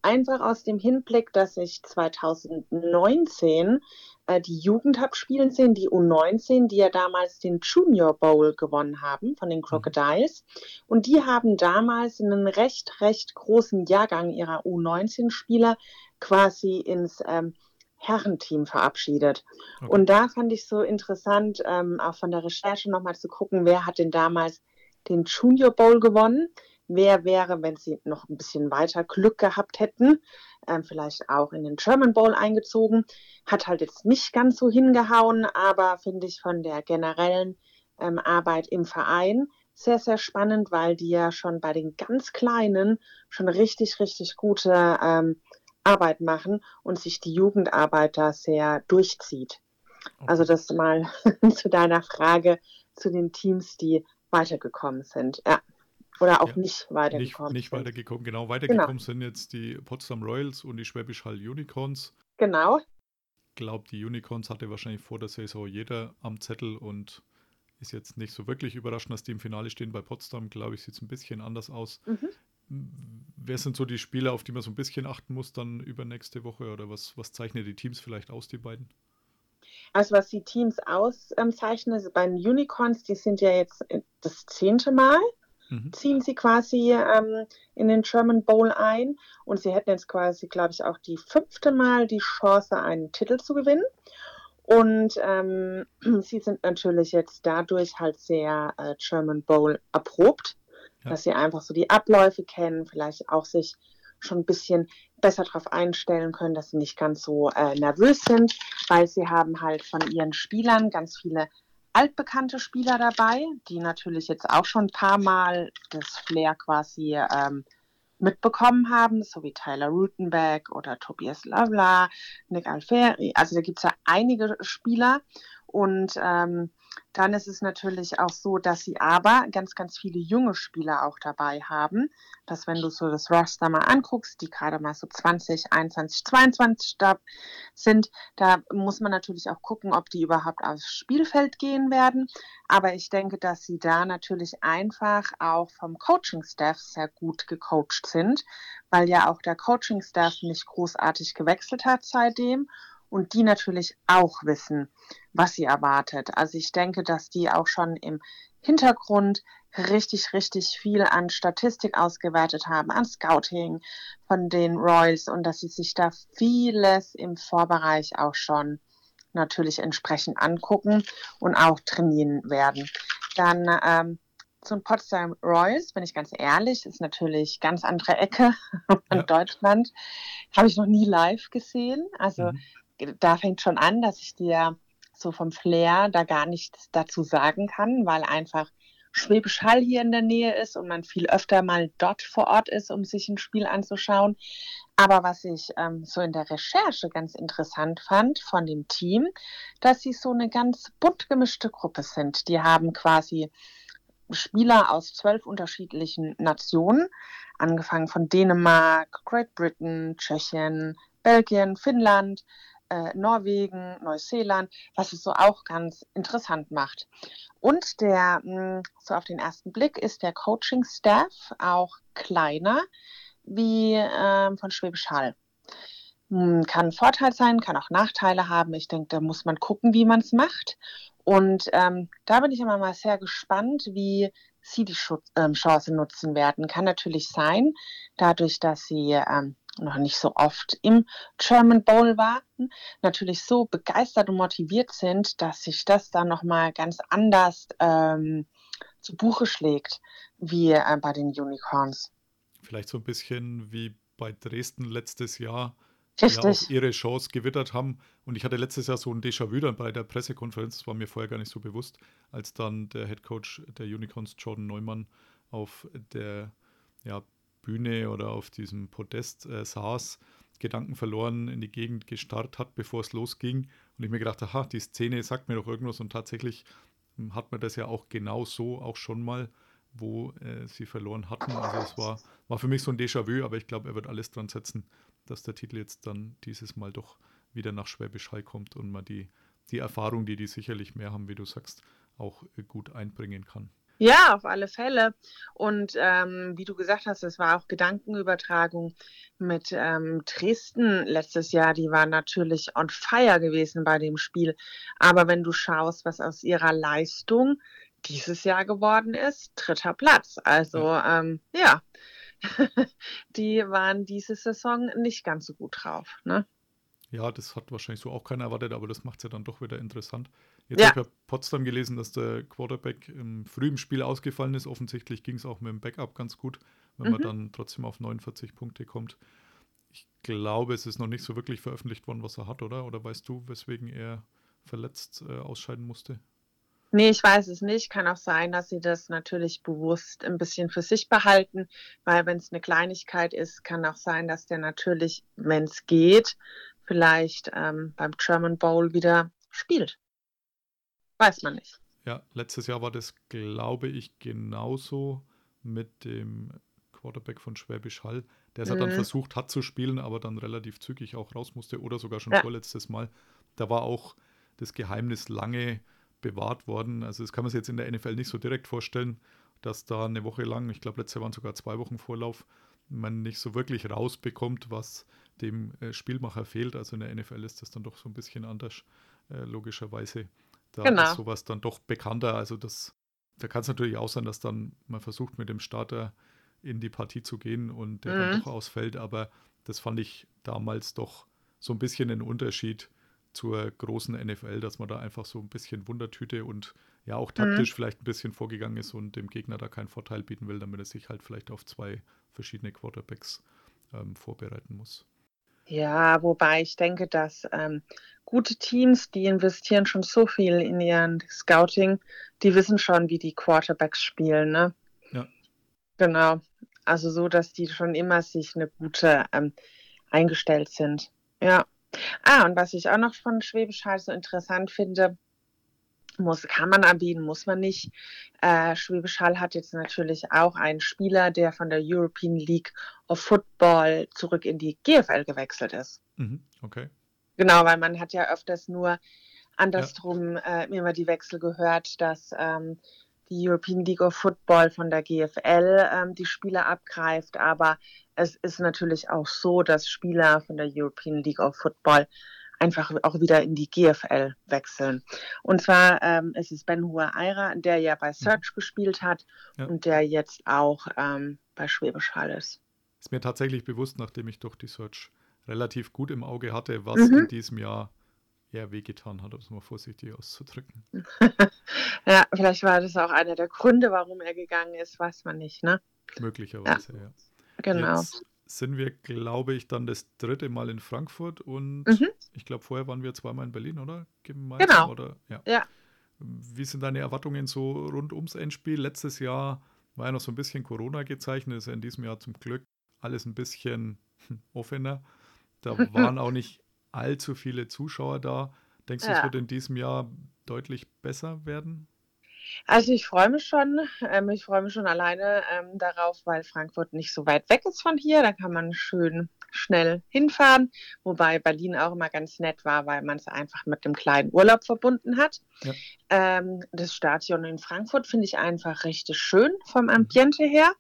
Einfach aus dem Hinblick, dass ich 2019 äh, die Jugend habe spielen sehen, die U19, die ja damals den Junior Bowl gewonnen haben von den Crocodiles. Und die haben damals einen recht, recht großen Jahrgang ihrer U19-Spieler quasi ins ähm, Herrenteam verabschiedet. Okay. Und da fand ich so interessant, ähm, auch von der Recherche nochmal zu gucken, wer hat denn damals den Junior Bowl gewonnen? Wer wäre, wenn sie noch ein bisschen weiter Glück gehabt hätten, ähm, vielleicht auch in den German Bowl eingezogen? Hat halt jetzt nicht ganz so hingehauen, aber finde ich von der generellen ähm, Arbeit im Verein sehr, sehr spannend, weil die ja schon bei den ganz Kleinen schon richtig, richtig gute ähm, Arbeit machen und sich die Jugendarbeit da sehr durchzieht. Also das mal *laughs* zu deiner Frage zu den Teams, die weitergekommen sind. Ja. Oder auch Ja, nicht Nicht, weitergekommen nicht sind. weitergekommen, genau. Weitergekommen sind jetzt die Potsdam Royals und die Schwäbisch Hall Unicorns. Genau. Ich glaube, die Unicorns hatte wahrscheinlich vor der Saison jeder am Zettel und ist jetzt nicht so wirklich überraschend, dass die im Finale stehen. Bei Potsdam, glaube ich, sieht es ein bisschen anders aus. Mhm. Wer sind so die Spieler, auf die man so ein bisschen achten muss dann über nächste Woche oder was, was zeichnet die Teams vielleicht aus, die beiden? Also was die Teams auszeichnen, also bei den Unicorns, die sind ja jetzt das zehnte Mal, Mhm. ziehen sie quasi ähm, in den German Bowl ein und sie hätten jetzt quasi, glaube ich, auch die fünfte Mal die Chance, einen Titel zu gewinnen. Und ähm, *clears throat* sie sind natürlich jetzt dadurch halt sehr äh, German Bowl erprobt, Ja. dass sie einfach so die Abläufe kennen, vielleicht auch sich schon ein bisschen besser darauf einstellen können, dass sie nicht ganz so äh, nervös sind, weil sie haben halt von ihren Spielern ganz viele altbekannte Spieler dabei, die natürlich jetzt auch schon ein paar Mal das Flair quasi ähm, mitbekommen haben, so wie Tyler Rutenbeck oder Tobias Lavla, Nick Alferi. Also da gibt es ja einige Spieler. Und ähm, dann ist es natürlich auch so, dass sie aber ganz, ganz viele junge Spieler auch dabei haben. Dass wenn du so das Roster mal anguckst, die gerade mal so 20, 21, 22 da sind, da muss man natürlich auch gucken, ob die überhaupt aufs Spielfeld gehen werden. Aber ich denke, dass sie da natürlich einfach auch vom Coaching-Staff sehr gut gecoacht sind, weil ja auch der Coaching-Staff nicht großartig gewechselt hat seitdem und die natürlich auch wissen, was sie erwartet. Also ich denke, dass die auch schon im Hintergrund richtig, richtig viel an Statistik ausgewertet haben, an Scouting von den Royals und dass sie sich da vieles im Vorbereich auch schon natürlich entsprechend angucken und auch trainieren werden. Dann ähm, zum Potsdam Royals, bin ich ganz ehrlich, ist natürlich ganz andere Ecke *laughs* von Ja. Deutschland. Habe ich noch nie live gesehen. Also Mhm. Da fängt schon an, dass ich dir so vom Flair da gar nichts dazu sagen kann, weil einfach Schwäbisch Hall hier in der Nähe ist und man viel öfter mal dort vor Ort ist, um sich ein Spiel anzuschauen. Aber was ich ähm, so in der Recherche ganz interessant fand von dem Team, dass sie so eine ganz bunt gemischte Gruppe sind. Die haben quasi Spieler aus zwölf unterschiedlichen Nationen, angefangen von Dänemark, Great Britain, Tschechien, Belgien, Finnland, äh, Norwegen, Neuseeland, was es so auch ganz interessant macht. Und der, mh, so auf den ersten Blick, ist der Coaching-Staff auch kleiner wie ähm, von Schwäbisch Hall. Hm, Kann ein Vorteil sein, kann auch Nachteile haben. Ich denke, da muss man gucken, wie man es macht. Und ähm, da bin ich immer mal sehr gespannt, wie sie die Schu ähm, Chance nutzen werden. Kann natürlich sein, dadurch, dass sie ähm, noch nicht so oft im German Bowl warten, natürlich so begeistert und motiviert sind, dass sich das dann nochmal ganz anders ähm, zu Buche schlägt, wie äh, bei den Unicorns. Vielleicht so ein bisschen wie bei Dresden letztes Jahr, die ja Richtig. auch ihre Chance gewittert haben. Und ich hatte letztes Jahr so ein Déjà-vu dann bei der Pressekonferenz, das war mir vorher gar nicht so bewusst, als dann der Head Coach der Unicorns, Jordan Neumann, auf der ja, Bühne oder auf diesem Podest äh, saß, Gedanken verloren in die Gegend gestarrt hat, bevor es losging. Und ich mir gedacht, aha, die Szene sagt mir doch irgendwas. Und tatsächlich hm, hat man das ja auch genau so auch schon mal, wo äh, sie verloren hatten. Also es war, war für mich so ein Déjà-vu, aber ich glaube, er wird alles dran setzen, dass der Titel jetzt dann dieses Mal doch wieder nach Schwäbisch Hall kommt und man die, die Erfahrung, die die sicherlich mehr haben, wie du sagst, auch äh, gut einbringen kann. Ja, auf alle Fälle. Und ähm, wie du gesagt hast, es war auch Gedankenübertragung mit ähm, Dresden letztes Jahr. Die war natürlich on fire gewesen bei dem Spiel. Aber wenn du schaust, was aus ihrer Leistung dieses Jahr geworden ist, dritter Platz. Also ähm, ja, *laughs* die waren diese Saison nicht ganz so gut drauf. Ne? Ja, das hat wahrscheinlich so auch keiner erwartet, aber das macht es ja dann doch wieder interessant. Jetzt Ja. habe ich bei Potsdam gelesen, dass der Quarterback im frühen Spiel ausgefallen ist. Offensichtlich ging es auch mit dem Backup ganz gut, wenn man Mhm. dann trotzdem auf 49 Punkte kommt. Ich glaube, es ist noch nicht so wirklich veröffentlicht worden, was er hat, oder? Oder weißt du, weswegen er verletzt äh, ausscheiden musste? Nee, ich weiß es nicht. Kann auch sein, dass sie das natürlich bewusst ein bisschen für sich behalten, weil wenn es eine Kleinigkeit ist, kann auch sein, dass der natürlich, wenn es geht, vielleicht ähm, beim German Bowl wieder spielt. Weiß man nicht. Ja, letztes Jahr war das, glaube ich, genauso mit dem Quarterback von Schwäbisch Hall, der es ja dann Mhm. versucht hat zu spielen, aber dann relativ zügig auch raus musste oder sogar schon Ja. vorletztes Mal. Da war auch das Geheimnis lange bewahrt worden. Also das kann man sich jetzt in der NFL nicht so direkt vorstellen, dass da eine Woche lang, ich glaube letztes Jahr waren sogar zwei Wochen Vorlauf, man nicht so wirklich rausbekommt, was dem äh, Spielmacher fehlt. Also in der NFL ist das dann doch so ein bisschen anders, äh, logischerweise. Da Genau. ist sowas dann doch bekannter. Also das, da kann es natürlich auch sein, dass dann man versucht, mit dem Starter in die Partie zu gehen und der dann Mhm. doch ausfällt. Aber das fand ich damals doch so ein bisschen ein Unterschied zur großen NFL, dass man da einfach so ein bisschen Wundertüte und ja auch taktisch vielleicht ein bisschen vorgegangen ist und dem Gegner da keinen Vorteil bieten will, damit er sich halt vielleicht auf zwei verschiedene Quarterbacks ähm, vorbereiten muss. Ja, wobei ich denke, dass ähm, gute Teams, die investieren schon so viel in ihren Scouting, die wissen schon, wie die Quarterbacks spielen, ne? Ja. Genau. Also so, dass die schon immer sich eine gute ähm, eingestellt sind. Ja. Ah, und was ich auch noch von Schwäbisch Hall so interessant finde, muss, kann man anbieten, muss man nicht. Äh, Schwäbisch Hall hat jetzt natürlich auch einen Spieler, der von der European League of Football zurück in die GFL gewechselt ist. Mhm, okay. Genau, weil man hat ja öfters nur andersrum äh, immer die Wechsel gehört, dass ähm, die European League of Football von der GFL ähm, die Spieler abgreift. Aber es ist natürlich auch so, dass Spieler von der European League of Football einfach auch wieder in die GFL wechseln. Und zwar ähm, ist es Ben Hua Eira, der ja bei Search gespielt hat Ja. und der jetzt auch ähm, bei Schwäbisch Hall ist. Ist mir tatsächlich bewusst, nachdem ich doch die Search relativ gut im Auge hatte, was Mhm. in diesem Jahr eher wehgetan hat, um es mal vorsichtig auszudrücken. *laughs* Ja, vielleicht war das auch einer der Gründe, warum er gegangen ist, weiß man nicht, ne? Möglicherweise, ja. Genau. Jetzt sind wir, glaube ich, dann das dritte Mal in Frankfurt und Mhm. ich glaube, vorher waren wir zweimal in Berlin, oder? Gemeinsam, Genau. Oder? Ja. Ja. Wie sind deine Erwartungen so rund ums Endspiel? Letztes Jahr war ja noch so ein bisschen Corona gezeichnet, ist ja in diesem Jahr zum Glück alles ein bisschen offener. Da *laughs* waren auch nicht allzu viele Zuschauer da. Denkst du, es Ja. wird in diesem Jahr deutlich besser werden? Also ich freue mich schon. Ähm, ich freue mich schon alleine ähm, darauf, weil Frankfurt nicht so weit weg ist von hier. Da kann man schön schnell hinfahren. Wobei Berlin auch immer ganz nett war, weil man es einfach mit dem kleinen Urlaub verbunden hat. Ja. Ähm, das Stadion in Frankfurt finde ich einfach richtig schön vom Ambiente her.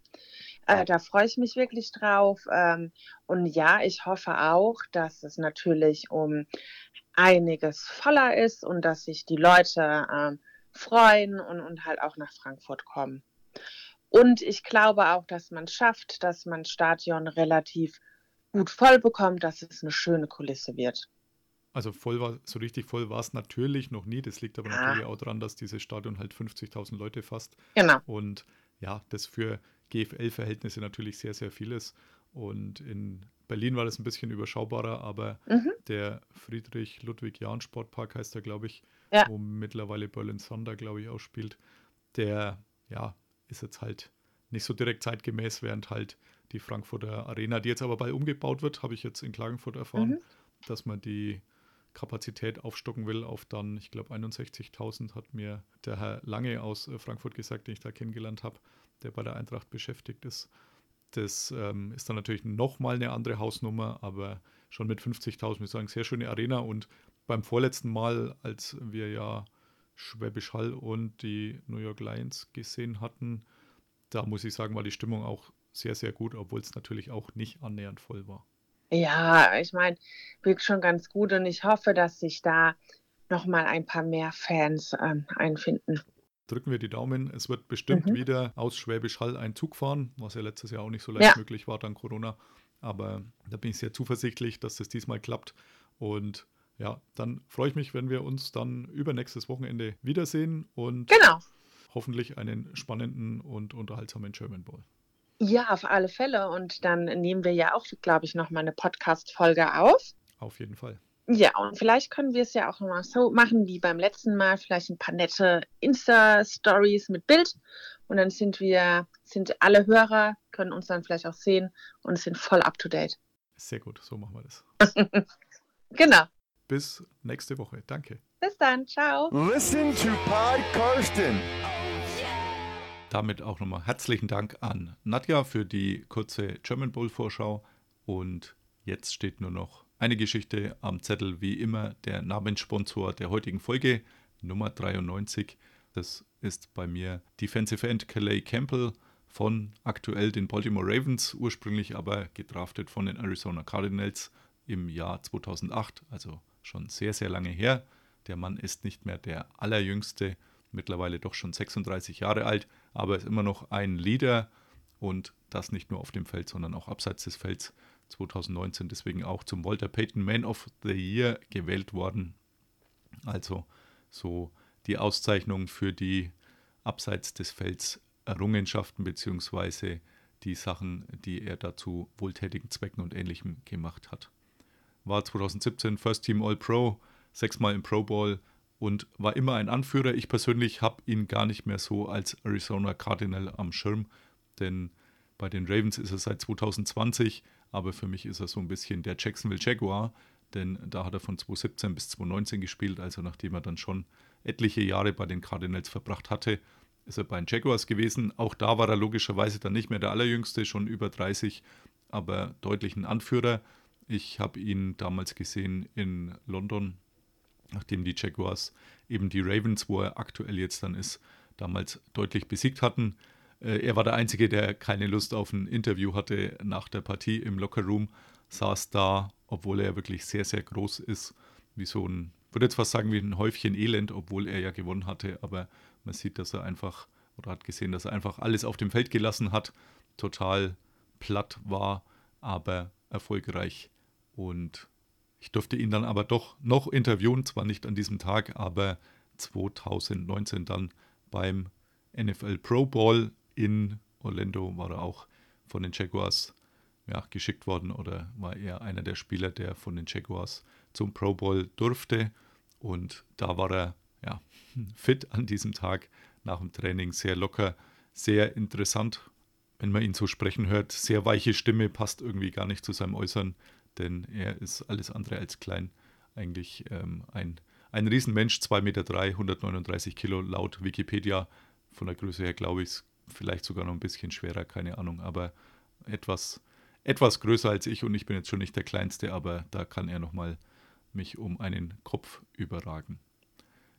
Äh, da freue ich mich wirklich drauf. Ähm, und ja, ich hoffe auch, dass es natürlich um einiges voller ist und dass sich die Leute ähm, freuen und, und halt auch nach Frankfurt kommen. Und ich glaube auch, dass man es schafft, dass man das Stadion relativ gut voll bekommt, dass es eine schöne Kulisse wird. Also voll war, so richtig voll war es natürlich noch nie. Das liegt aber Ja. natürlich auch daran, dass dieses Stadion halt 50.000 Leute fasst. Genau. Und ja, das für GFL-Verhältnisse natürlich sehr, sehr viel ist. Und in Berlin war das ein bisschen überschaubarer, aber Mhm. der Friedrich-Ludwig-Jahn-Sportpark heißt er, glaube ich, Ja. wo mittlerweile Berlin Thunder, glaube ich, auch spielt. Der, ja, ist jetzt halt nicht so direkt zeitgemäß, während halt die Frankfurter Arena, die jetzt aber bald umgebaut wird, habe ich jetzt in Klagenfurt erfahren, Mhm. dass man die Kapazität aufstocken will auf dann, ich glaube, 61.000 hat mir der Herr Lange aus äh, Frankfurt gesagt, den ich da kennengelernt habe, der bei der Eintracht beschäftigt ist. Das ähm, ist dann natürlich nochmal eine andere Hausnummer, aber schon mit 50.000, würde ich sagen, sehr schöne Arena. Und beim vorletzten Mal, als wir ja Schwäbisch Hall und die New York Lions gesehen hatten, da muss ich sagen, war die Stimmung auch sehr, sehr gut, obwohl es natürlich auch nicht annähernd voll war. Ja, ich meine, wirkt schon ganz gut und ich hoffe, dass sich da nochmal ein paar mehr Fans ähm, einfinden. drücken wir die Daumen. Es wird bestimmt Mhm. wieder aus Schwäbisch Hall ein Zug fahren, was ja letztes Jahr auch nicht so leicht Ja. möglich war dank Corona. Aber da bin ich sehr zuversichtlich, dass das diesmal klappt. Und ja, dann freue ich mich, wenn wir uns dann übernächstes Wochenende wiedersehen und Genau. hoffentlich einen spannenden und unterhaltsamen German Ball. Ja, auf alle Fälle. Und dann nehmen wir ja auch, glaube ich, nochmal eine Podcast-Folge auf. Auf jeden Fall. Ja, und vielleicht können wir es ja auch nochmal so machen wie beim letzten Mal. Vielleicht ein paar nette Insta-Stories mit Bild. Und dann sind wir, sind alle Hörer, können uns dann vielleicht auch sehen und sind voll up to date. Sehr gut, so machen wir das. *laughs* Genau. Bis nächste Woche. Danke. Bis dann. Ciao. Listen to Pod Karsten. Damit auch nochmal herzlichen Dank an Nadja für die kurze German Bowl Vorschau. Und jetzt steht nur noch eine Geschichte am Zettel, wie immer der Namenssponsor der heutigen Folge, Nummer 93. Das ist bei mir Defensive End Calais Campbell von aktuell den Baltimore Ravens, ursprünglich aber gedraftet von den Arizona Cardinals im Jahr 2008, also schon sehr, sehr lange her. Der Mann ist nicht mehr der allerjüngste, mittlerweile doch schon 36 Jahre alt, aber ist immer noch ein Leader und das nicht nur auf dem Feld, sondern auch abseits des Felds. 2019 deswegen auch zum Walter Payton Man of the Year gewählt worden. Also so die Auszeichnung für die abseits des Felds Errungenschaften beziehungsweise die Sachen, die er dazu wohltätigen Zwecken und Ähnlichem gemacht hat. War 2017 First Team All-Pro, sechsmal im Pro Bowl und war immer ein Anführer. Ich persönlich habe ihn gar nicht mehr so als Arizona Cardinal am Schirm, denn bei den Ravens ist er seit 2020, aber für mich ist er so ein bisschen der Jacksonville Jaguar, denn da hat er von 2017 bis 2019 gespielt, also nachdem er dann schon etliche Jahre bei den Cardinals verbracht hatte, ist er bei den Jaguars gewesen. Auch da war er logischerweise dann nicht mehr der Allerjüngste, schon über 30, aber deutlich ein Anführer. Ich habe ihn damals gesehen in London, nachdem die Jaguars eben die Ravens, wo er aktuell jetzt dann ist, damals deutlich besiegt hatten. Äh, Er war der Einzige, der keine Lust auf ein Interview hatte nach der Partie im Lockerroom, saß da, obwohl er wirklich sehr, sehr groß ist, wie so ein, würde jetzt fast sagen, wie ein Häufchen Elend, obwohl er ja gewonnen hatte, aber man sieht, dass er einfach, oder hat gesehen, dass er einfach alles auf dem Feld gelassen hat, total platt war, aber erfolgreich. Und ich durfte ihn dann aber doch noch interviewen, zwar nicht an diesem Tag, aber 2019 dann beim NFL Pro Bowl in Orlando war er auch von den Jaguars ja, geschickt worden oder war er einer der Spieler, der von den Jaguars zum Pro Bowl durfte. Und da war er ja, *laughs* fit an diesem Tag nach dem Training, sehr locker, sehr interessant, wenn man ihn so sprechen hört. Sehr weiche Stimme, passt irgendwie gar nicht zu seinem Äußern, denn er ist alles andere als klein. Eigentlich ähm, ein, ein Riesenmensch, 2,3 Meter, 3, 139 Kilo laut Wikipedia. Von der Größe her glaube ich, vielleicht sogar noch ein bisschen schwerer, keine Ahnung, aber etwas, etwas größer als ich und ich bin jetzt schon nicht der Kleinste, aber da kann er nochmal mich um einen Kopf überragen.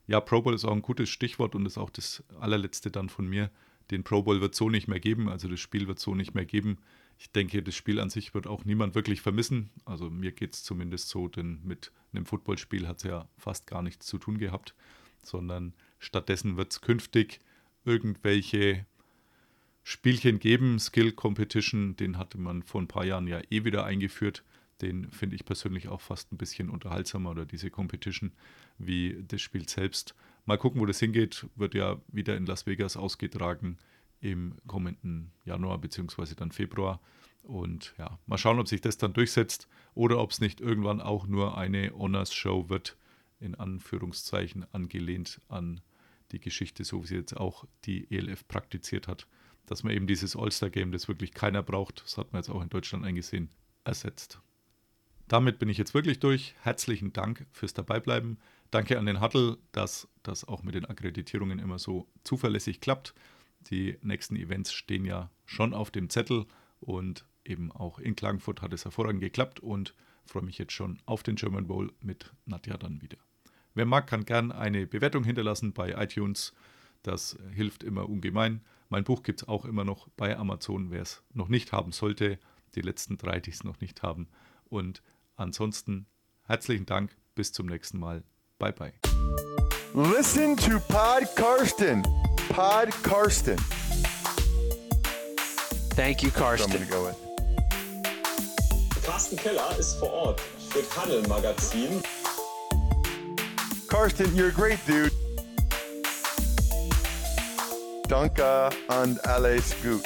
Ja, Pro Bowl ist auch ein gutes Stichwort und ist auch das allerletzte dann von mir. Den Pro Bowl wird so nicht mehr geben, also das Spiel wird so nicht mehr geben. Ich denke, das Spiel an sich wird auch niemand wirklich vermissen. Also mir geht es zumindest so, denn mit einem Footballspiel hat es ja fast gar nichts zu tun gehabt, sondern stattdessen wird es künftig irgendwelche Spielchen geben. Skill Competition, den hatte man vor ein paar Jahren ja eh wieder eingeführt. Den finde ich persönlich auch fast ein bisschen unterhaltsamer oder diese Competition wie das Spiel selbst. Mal gucken, wo das hingeht. Wird ja wieder in Las Vegas ausgetragen im kommenden Januar bzw. dann Februar. Und ja, mal schauen, ob sich das dann durchsetzt oder ob es nicht irgendwann auch nur eine Honors-Show wird, in Anführungszeichen angelehnt an die Geschichte, so wie sie jetzt auch die ELF praktiziert hat, dass man eben dieses All-Star-Game, das wirklich keiner braucht, das hat man jetzt auch in Deutschland eingesehen, ersetzt. Damit bin ich jetzt wirklich durch. Herzlichen Dank fürs Dabeibleiben. Danke an den Huddle, dass das auch mit den Akkreditierungen immer so zuverlässig klappt. Die nächsten Events stehen ja schon auf dem Zettel und eben auch in Klagenfurt hat es hervorragend geklappt und freue mich jetzt schon auf den German Bowl mit Nadja dann wieder. Wer mag, kann gern eine Bewertung hinterlassen bei iTunes. Das hilft immer ungemein. Mein Buch gibt es auch immer noch bei Amazon, wer es noch nicht haben sollte. Die letzten drei, die es noch nicht haben. Und ansonsten herzlichen Dank. Bis zum nächsten Mal. Bye bye. Listen to Pod Karsten. Pod Karsten. Thank you, So I'm Karsten. gonna go with. Carsten Keller ist vor Ort für Tunnel Magazin. Karsten, you're a great dude. Danke and alles gut.